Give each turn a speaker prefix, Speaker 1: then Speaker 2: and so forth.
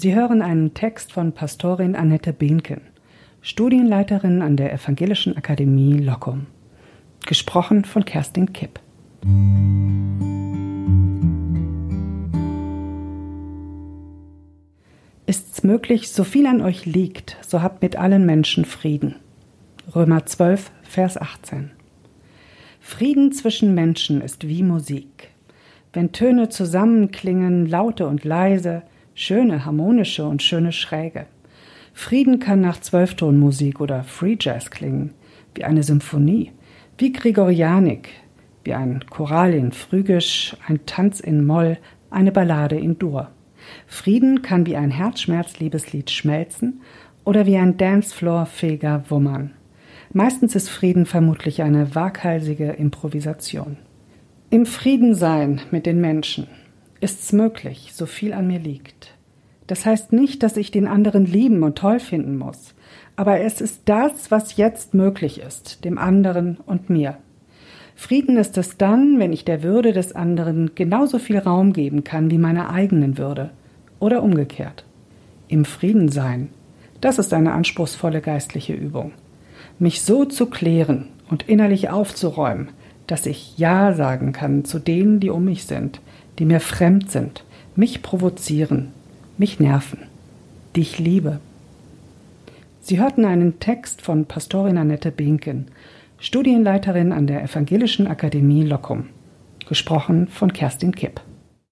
Speaker 1: Sie hören einen Text von Pastorin Annette Behnken, Studienleiterin an der Evangelischen Akademie Lockum. Gesprochen von Kerstin Kipp. Ist's möglich, so viel an euch liegt, so habt mit allen Menschen Frieden. Römer 12, Vers 18. Frieden zwischen Menschen ist wie Musik. Wenn Töne zusammenklingen, laute und leise, schöne, harmonische und schöne schräge. Frieden kann nach Zwölftonmusik oder Free Jazz klingen, wie eine Symphonie, wie Gregorianik, wie ein Choral in Phrygisch, ein Tanz in Moll, eine Ballade in Dur. Frieden kann wie ein Herzschmerzliebeslied schmelzen oder wie ein Dancefloor-fähiger wummern. Meistens ist Frieden vermutlich eine waghalsige Improvisation. Im Frieden sein mit den Menschen ist's möglich, so viel an mir liegt. Das heißt nicht, dass ich den anderen lieben und toll finden muss, aber es ist das, was jetzt möglich ist, dem anderen und mir. Frieden ist es dann, wenn ich der Würde des anderen genauso viel Raum geben kann wie meiner eigenen Würde oder umgekehrt. Im Frieden sein, das ist eine anspruchsvolle geistliche Übung mich so zu klären und innerlich aufzuräumen, dass ich Ja sagen kann zu denen, die um mich sind, die mir fremd sind, mich provozieren, mich nerven, die ich liebe. Sie hörten einen Text von Pastorin Annette Binken, Studienleiterin an der Evangelischen Akademie Lockum, gesprochen von Kerstin Kipp.